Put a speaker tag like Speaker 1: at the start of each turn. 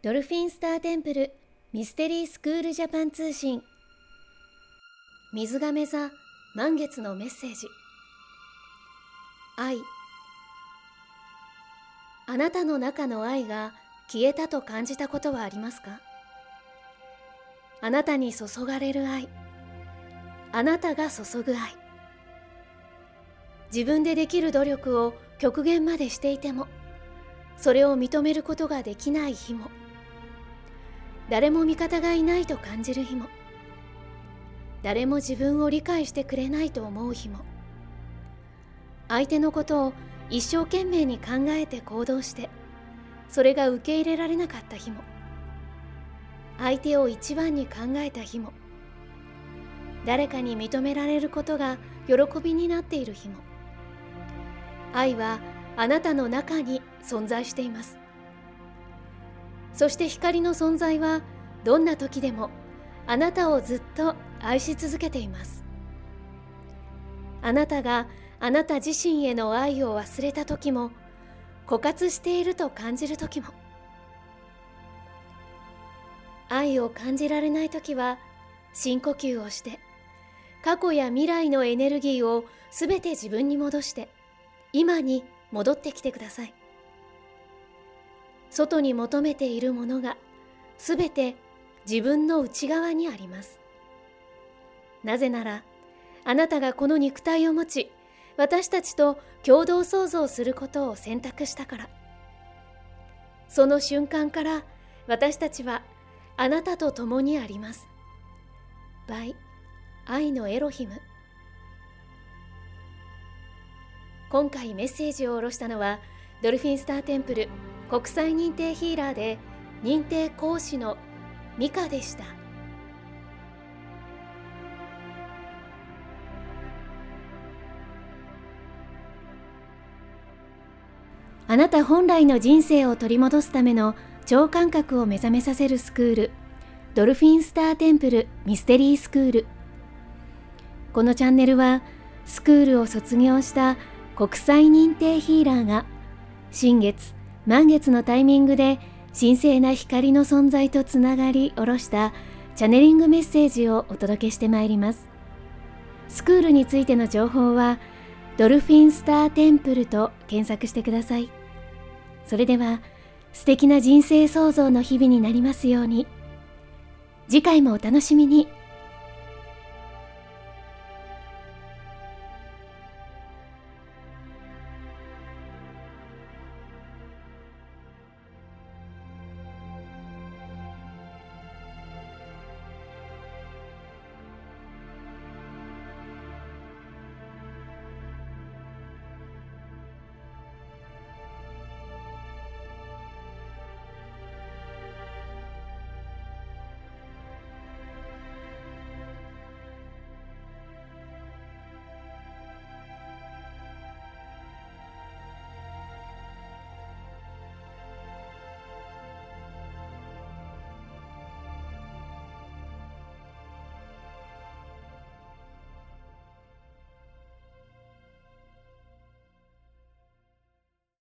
Speaker 1: ドルフィンスターテンプルミステリースクールジャパン通信。水亀座満月のメッセージ。愛。あなたの中の愛が消えたと感じたことはありますか？あなたに注がれる愛。あなたが注ぐ愛。自分でできる努力を極限までしていてもそれを認めることができない日も。誰も味方がいないと感じる日も。誰も自分を理解してくれないと思う日も。相手のことを一生懸命に考えて行動してそれが受け入れられなかった日も。相手を一番に考えた日も。誰かに認められることが喜びになっている日も。愛はあなたの中に存在しています。そして光の存在はどんな時でもあなたをずっと愛し続けています。あなたがあなた自身への愛を忘れた時も枯渇していると感じる時も。愛を感じられない時は深呼吸をして過去や未来のエネルギーをすべて自分に戻して今に戻ってきてください。外に求めているものがすべて自分の内側にあります。なぜならあなたがこの肉体を持ち私たちと共同創造することを選択したから。その瞬間から私たちはあなたと共にあります。by 愛のエロヒム。今回メッセージを下ろしたのはドルフィンスターテンプル国際認定ヒーラーで認定講師のミカでした。あなた本来の人生を取り戻すための超感覚を目覚めさせるスクールドルフィンスターテンプルミステリースクール。このチャンネルはスクールを卒業した国際認定ヒーラーが新月満月のタイミングで神聖な光の存在とつながり下ろしたチャネリングメッセージをお届けしてまいります。スクールについての情報はドルフィンスターテンプルと検索してください。それでは素敵な人生創造の日々になりますように。次回もお楽しみに。